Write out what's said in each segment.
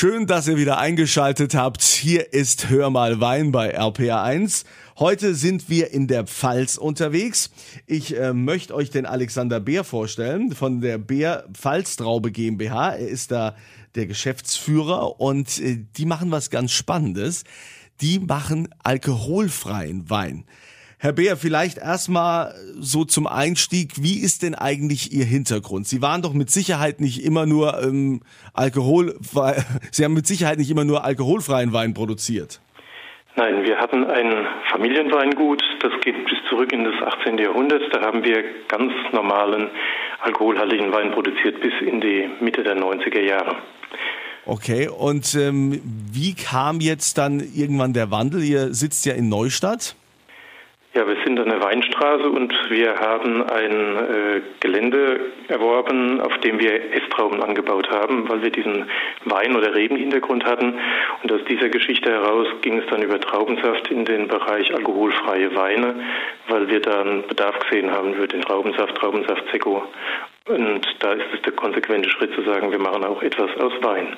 Schön, dass ihr wieder eingeschaltet habt. Hier ist Hör mal Wein bei RPA1. Heute sind wir in der Pfalz unterwegs. Ich äh, möchte euch den Alexander Beer vorstellen von der Beer Pfalztraube GmbH. Er ist da der Geschäftsführer und äh, die machen was ganz Spannendes. Die machen alkoholfreien Wein. Herr Beer, vielleicht erstmal so zum Einstieg, wie ist denn eigentlich Ihr Hintergrund? Sie waren doch mit Sicherheit nicht immer nur ähm, Alkohol, Sie haben mit Sicherheit nicht immer nur alkoholfreien Wein produziert. Nein, wir hatten ein Familienweingut, das geht bis zurück in das 18. Jahrhundert. Da haben wir ganz normalen alkoholhaltigen Wein produziert bis in die Mitte der 90er Jahre. Okay, und ähm, wie kam jetzt dann irgendwann der Wandel? Ihr sitzt ja in Neustadt. Ja, wir sind an der Weinstraße und wir haben ein äh, Gelände erworben, auf dem wir Esstrauben angebaut haben, weil wir diesen Wein- oder Rebenhintergrund hatten. Und aus dieser Geschichte heraus ging es dann über Traubensaft in den Bereich alkoholfreie Weine, weil wir dann Bedarf gesehen haben für den Traubensaft, Traubensaft Sekko. Und da ist es der konsequente Schritt zu sagen, wir machen auch etwas aus Wein.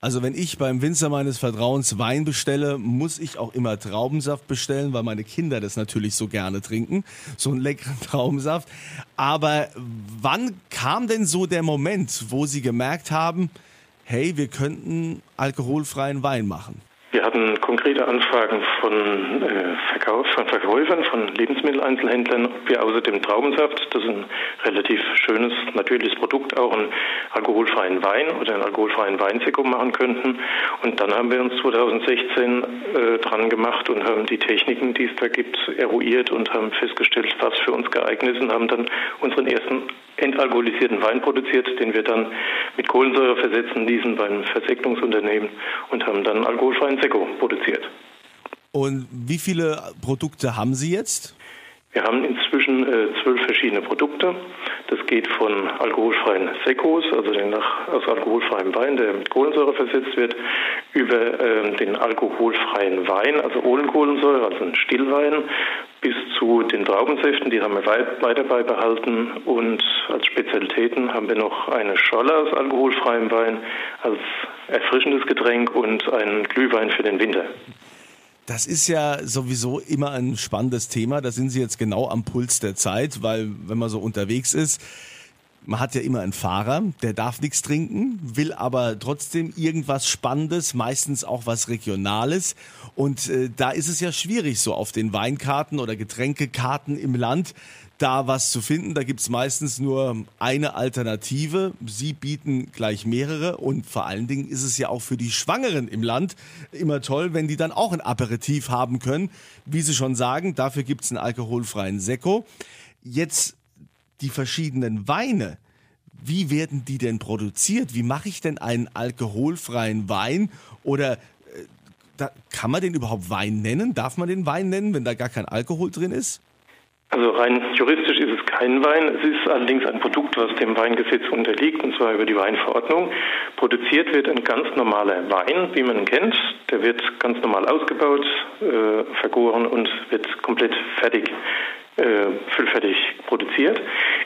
Also wenn ich beim Winzer meines Vertrauens Wein bestelle, muss ich auch immer Traubensaft bestellen, weil meine Kinder das natürlich so gerne trinken. So einen leckeren Traubensaft. Aber wann kam denn so der Moment, wo Sie gemerkt haben, hey, wir könnten alkoholfreien Wein machen? Hatten konkrete Anfragen von, äh, Verkauf, von Verkäufern, von Lebensmitteleinzelhändlern, ob wir außer dem Traubensaft, das ist ein relativ schönes, natürliches Produkt, auch einen alkoholfreien Wein oder einen alkoholfreien Weinsekko machen könnten. Und dann haben wir uns 2016 äh, dran gemacht und haben die Techniken, die es da gibt, eruiert und haben festgestellt, was für uns geeignet ist und haben dann unseren ersten entalkoholisierten Wein produziert, den wir dann mit Kohlensäure versetzen ließen beim Versegnungsunternehmen und haben dann alkoholfreien Sekko produziert. Und wie viele Produkte haben Sie jetzt? Wir haben inzwischen äh, zwölf verschiedene Produkte. Das geht von alkoholfreien Sekos, also den nach, aus alkoholfreiem Wein, der mit Kohlensäure versetzt wird, über äh, den alkoholfreien Wein, also ohne Kohlensäure, also ein Stillwein, bis zu den Traubensäften, die haben wir weiter beibehalten. Und als Spezialitäten haben wir noch eine Scholle aus alkoholfreiem Wein als erfrischendes Getränk und einen Glühwein für den Winter. Das ist ja sowieso immer ein spannendes Thema. Da sind Sie jetzt genau am Puls der Zeit, weil wenn man so unterwegs ist, man hat ja immer einen Fahrer, der darf nichts trinken, will aber trotzdem irgendwas Spannendes, meistens auch was Regionales. Und äh, da ist es ja schwierig, so auf den Weinkarten oder Getränkekarten im Land da was zu finden. Da gibt's meistens nur eine Alternative. Sie bieten gleich mehrere und vor allen Dingen ist es ja auch für die Schwangeren im Land immer toll, wenn die dann auch ein Aperitif haben können. Wie Sie schon sagen, dafür gibt's einen alkoholfreien Sekko. Jetzt die verschiedenen Weine. Wie werden die denn produziert? Wie mache ich denn einen alkoholfreien Wein? Oder äh, da, kann man den überhaupt Wein nennen? Darf man den Wein nennen, wenn da gar kein Alkohol drin ist? Also rein juristisch ist es kein Wein. Es ist allerdings ein Produkt, was dem Weingesetz unterliegt, und zwar über die Weinverordnung. Produziert wird ein ganz normaler Wein, wie man ihn kennt. Der wird ganz normal ausgebaut, äh, vergoren und wird komplett fertig, äh, füllfertig produziert.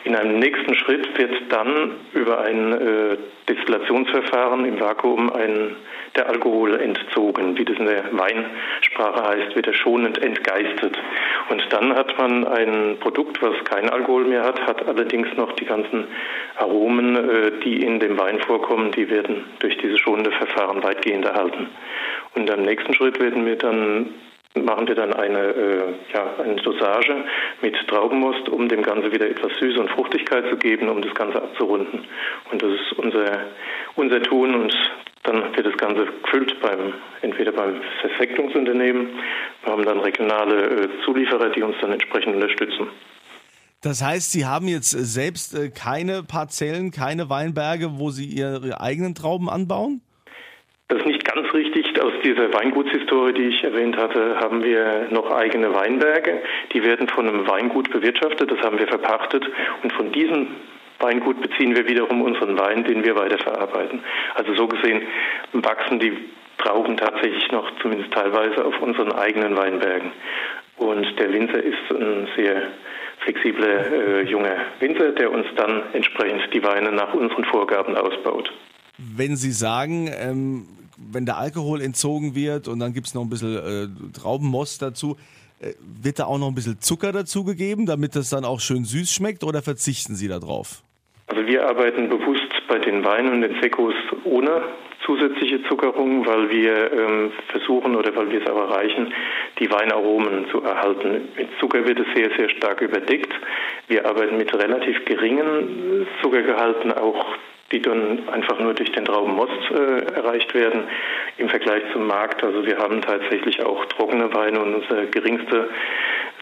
In einem nächsten Schritt wird dann über ein äh, Destillationsverfahren im Vakuum ein der Alkohol entzogen, wie das in der Weinsprache heißt, wird er schonend entgeistet. Und dann hat man ein Produkt, was keinen Alkohol mehr hat, hat allerdings noch die ganzen Aromen, äh, die in dem Wein vorkommen, die werden durch dieses schonende Verfahren weitgehend erhalten. Und am nächsten Schritt werden wir dann machen wir dann eine, äh, ja, eine Dosage mit Traubenmost, um dem Ganze wieder etwas Süße und Fruchtigkeit zu geben, um das Ganze abzurunden. Und das ist unser, unser Tun und dann wird das Ganze gefüllt beim, entweder beim Verfektungsunternehmen. Wir haben dann regionale äh, Zulieferer, die uns dann entsprechend unterstützen. Das heißt, Sie haben jetzt selbst äh, keine Parzellen, keine Weinberge, wo Sie Ihre eigenen Trauben anbauen? Das ist nicht ganz richtig. Aus dieser Weingutshistorie, die ich erwähnt hatte, haben wir noch eigene Weinberge. Die werden von einem Weingut bewirtschaftet, das haben wir verpachtet. Und von diesen Weingut beziehen wir wiederum unseren Wein, den wir weiterverarbeiten. Also so gesehen wachsen die Trauben tatsächlich noch zumindest teilweise auf unseren eigenen Weinbergen. Und der Winzer ist ein sehr flexibler äh, junger Winzer, der uns dann entsprechend die Weine nach unseren Vorgaben ausbaut. Wenn Sie sagen, ähm, wenn der Alkohol entzogen wird und dann gibt es noch ein bisschen äh, Traubenmost dazu, äh, wird da auch noch ein bisschen Zucker dazugegeben, damit das dann auch schön süß schmeckt oder verzichten Sie darauf? Also wir arbeiten bewusst bei den Weinen und den Sekos ohne zusätzliche Zuckerung, weil wir ähm, versuchen oder weil wir es auch erreichen, die Weinaromen zu erhalten. Mit Zucker wird es sehr, sehr stark überdeckt. Wir arbeiten mit relativ geringen Zuckergehalten, auch die dann einfach nur durch den Traubenmost äh, erreicht werden im Vergleich zum Markt. Also wir haben tatsächlich auch trockene Weine und unser geringster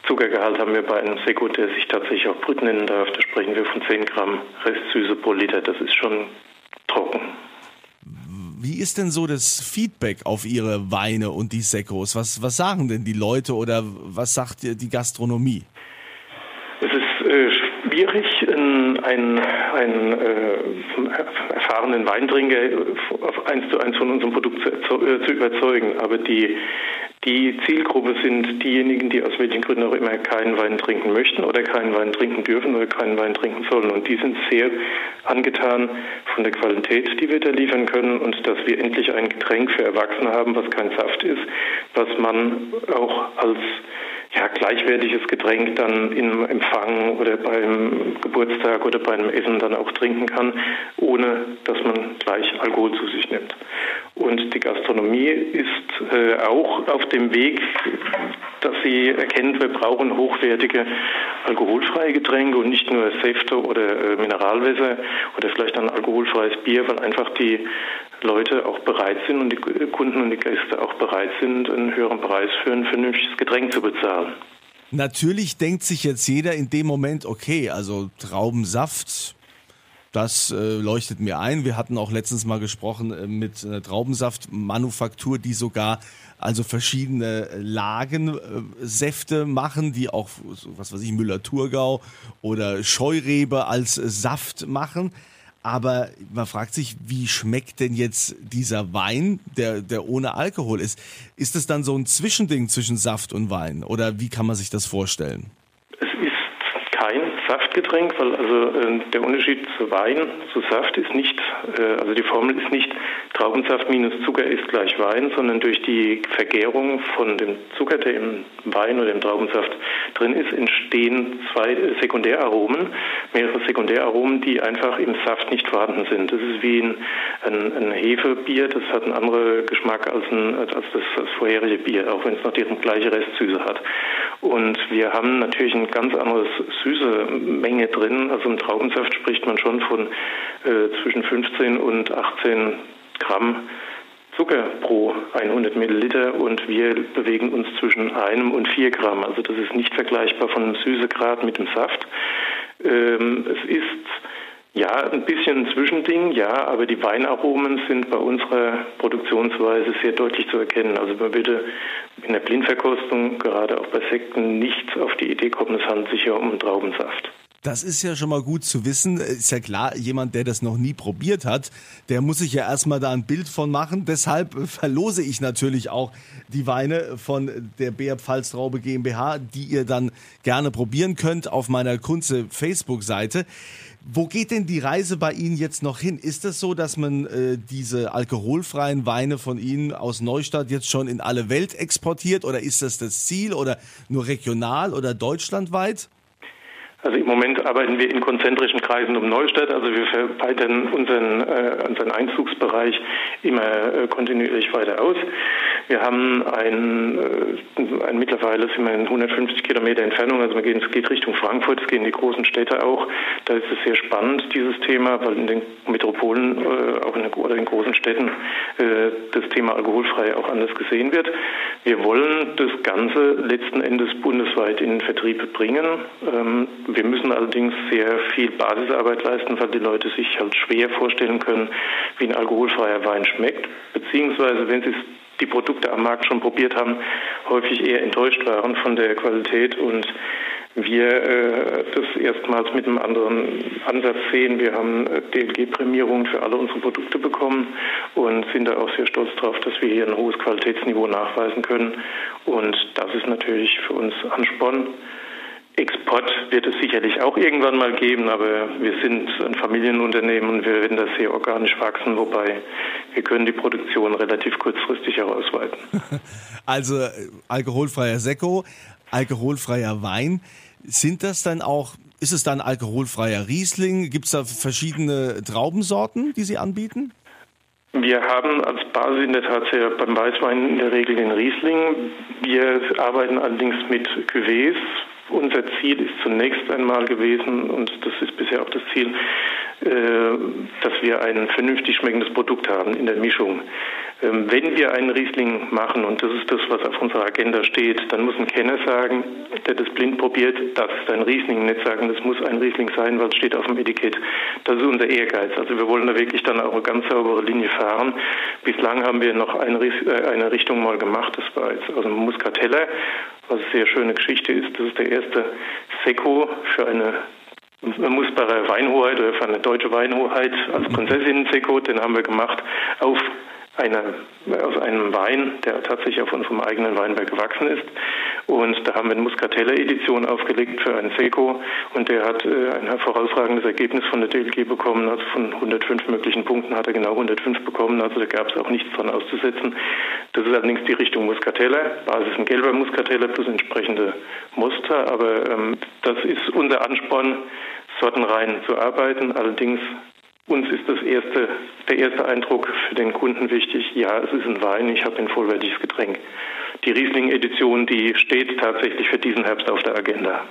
Zuckergehalt haben wir bei einem Seko, der sich tatsächlich auch Brüt nennen darf. Da sprechen wir von 10 Gramm Restsüße pro Liter. Das ist schon trocken. Wie ist denn so das Feedback auf Ihre Weine und die Sekos? Was, was sagen denn die Leute oder was sagt die Gastronomie? Schwierig, einen, einen äh, erfahrenen Weintrinker auf eins zu eins von unserem Produkt zu, äh, zu überzeugen. Aber die die Zielgruppe sind diejenigen, die aus welchen Gründen auch immer keinen Wein trinken möchten oder keinen Wein trinken dürfen oder keinen Wein trinken sollen. Und die sind sehr angetan von der Qualität, die wir da liefern können und dass wir endlich ein Getränk für Erwachsene haben, was kein Saft ist, was man auch als ja, gleichwertiges Getränk dann im Empfang oder beim Geburtstag oder beim Essen dann auch trinken kann, ohne dass man gleich Alkohol zu sich nimmt. Und die Gastronomie ist äh, auch auf dem Weg, sie erkennt, wir brauchen hochwertige alkoholfreie Getränke und nicht nur Säfte oder äh, Mineralwässer oder vielleicht ein alkoholfreies Bier, weil einfach die Leute auch bereit sind und die Kunden und die Gäste auch bereit sind, einen höheren Preis für ein vernünftiges Getränk zu bezahlen. Natürlich denkt sich jetzt jeder in dem Moment, okay, also Traubensaft, das äh, leuchtet mir ein. Wir hatten auch letztens mal gesprochen äh, mit einer Traubensaftmanufaktur, die sogar also verschiedene Lagensäfte äh, machen, die auch, was weiß ich, Müller-Thurgau oder Scheurebe als Saft machen. Aber man fragt sich, wie schmeckt denn jetzt dieser Wein, der, der ohne Alkohol ist? Ist es dann so ein Zwischending zwischen Saft und Wein? Oder wie kann man sich das vorstellen? Es ist kein Saftgetränk, weil also äh, der Unterschied zu Wein, zu Saft ist nicht, äh, also die Formel ist nicht Traubensaft minus Zucker ist gleich Wein, sondern durch die Vergärung von dem Zucker, der im Wein oder im Traubensaft drin ist, entstehen zwei Sekundäraromen, mehrere Sekundäraromen, die einfach im Saft nicht vorhanden sind. Das ist wie ein, ein, ein Hefebier, das hat einen anderen Geschmack als, ein, als das, das vorherige Bier, auch wenn es noch die gleiche Restsüße hat. Und wir haben natürlich ein ganz anderes süße Menge drin. Also im Traubensaft spricht man schon von äh, zwischen 15 und 18 Gramm Zucker pro 100 Milliliter und wir bewegen uns zwischen einem und vier Gramm. Also das ist nicht vergleichbar von einem Süßegrad mit dem Saft. Ähm, es ist ja, ein bisschen ein Zwischending, ja, aber die Weinaromen sind bei unserer Produktionsweise sehr deutlich zu erkennen. Also man würde in der Blindverkostung, gerade auch bei Sekten, nicht auf die Idee kommen, es handelt sich ja um Traubensaft. Das ist ja schon mal gut zu wissen. Ist ja klar, jemand, der das noch nie probiert hat, der muss sich ja erstmal da ein Bild von machen. Deshalb verlose ich natürlich auch die Weine von der Bär Pfalztraube GmbH, die ihr dann gerne probieren könnt auf meiner Kunze Facebook-Seite. Wo geht denn die Reise bei Ihnen jetzt noch hin? Ist es so, dass man äh, diese alkoholfreien Weine von Ihnen aus Neustadt jetzt schon in alle Welt exportiert oder ist das das Ziel oder nur regional oder deutschlandweit? Also im Moment arbeiten wir in konzentrischen Kreisen um Neustadt. Also wir verbreitern unseren, äh, unseren Einzugsbereich immer äh, kontinuierlich weiter aus. Wir haben ein, äh, ein mittlerweile sind wir in 150 Kilometer Entfernung. Also wir gehen, es geht Richtung Frankfurt, es gehen die großen Städte auch. Da ist es sehr spannend dieses Thema, weil in den Metropolen äh, auch in, oder in großen Städten äh, das Thema alkoholfrei auch anders gesehen wird. Wir wollen das Ganze letzten Endes bundesweit in den Vertrieb bringen. Ähm, wir müssen allerdings sehr viel Basisarbeit leisten, weil die Leute sich halt schwer vorstellen können, wie ein alkoholfreier Wein schmeckt, beziehungsweise wenn sie die Produkte am Markt schon probiert haben, häufig eher enttäuscht waren von der Qualität und wir äh, das erstmals mit einem anderen Ansatz sehen. Wir haben äh, DLG-Prämierungen für alle unsere Produkte bekommen und sind da auch sehr stolz darauf, dass wir hier ein hohes Qualitätsniveau nachweisen können. Und das ist natürlich für uns Ansporn Export wird es sicherlich auch irgendwann mal geben, aber wir sind ein Familienunternehmen und wir werden das sehr organisch wachsen, wobei wir können die Produktion relativ kurzfristig herausweiten. Also äh, alkoholfreier Sekko, alkoholfreier Wein. Sind das dann auch, ist es dann alkoholfreier Riesling? Gibt es da verschiedene Traubensorten, die Sie anbieten? Wir haben als Basis in der Tat sehr beim Weißwein in der Regel den Riesling. Wir arbeiten allerdings mit Cuvées. Unser Ziel ist zunächst einmal gewesen, und das ist bisher auch das Ziel, dass wir ein vernünftig schmeckendes Produkt haben in der Mischung. Ähm, wenn wir einen Riesling machen, und das ist das, was auf unserer Agenda steht, dann muss ein Kenner sagen, der das blind probiert, das ist ein Riesling, nicht sagen, das muss ein Riesling sein, es steht auf dem Etikett. Das ist unser Ehrgeiz. Also wir wollen da wirklich dann auch eine ganz saubere Linie fahren. Bislang haben wir noch eine, äh, eine Richtung mal gemacht, das war jetzt also Muscatella, was eine sehr schöne Geschichte ist. Das ist der erste Sekko für eine Musbarer Weinhoheit oder für eine deutsche Weinhoheit als Prinzessinnen-Sekko, den haben wir gemacht auf eine, aus einem Wein, der tatsächlich auf unserem eigenen Weinberg gewachsen ist. Und da haben wir eine Muscatella-Edition aufgelegt für einen Seco und der hat äh, ein hervorragendes Ergebnis von der DLG bekommen. Also von 105 möglichen Punkten hat er genau 105 bekommen. Also da gab es auch nichts dran auszusetzen. Das ist allerdings die Richtung Muscatella. Basis ein gelber Muscatella plus entsprechende Muster. Aber ähm, das ist unser Ansporn, sortenrein zu arbeiten. Allerdings uns ist das erste, der erste Eindruck für den Kunden wichtig. Ja, es ist ein Wein, ich habe ein vollwertiges Getränk. Die Riesling-Edition, die steht tatsächlich für diesen Herbst auf der Agenda.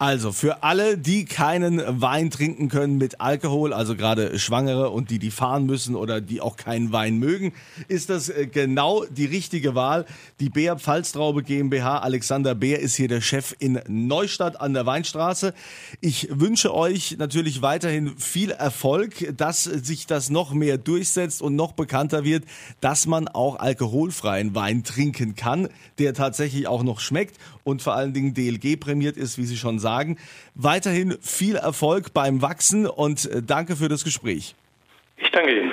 Also für alle, die keinen Wein trinken können mit Alkohol, also gerade Schwangere und die, die fahren müssen oder die auch keinen Wein mögen, ist das äh, genau die richtige Wahl. Die Bär Pfalztraube GmbH, Alexander Bär ist hier der Chef in Neustadt an der Weinstraße. Ich wünsche euch natürlich weiterhin viel Erfolg, dass sich das noch mehr durchsetzt und noch bekannter wird, dass man auch alkoholfreien Wein trinken kann, der tatsächlich auch noch schmeckt und vor allen Dingen DLG prämiert ist, wie Sie schon sagen. Weiterhin viel Erfolg beim Wachsen und äh, danke für das Gespräch. Ich danke Ihnen.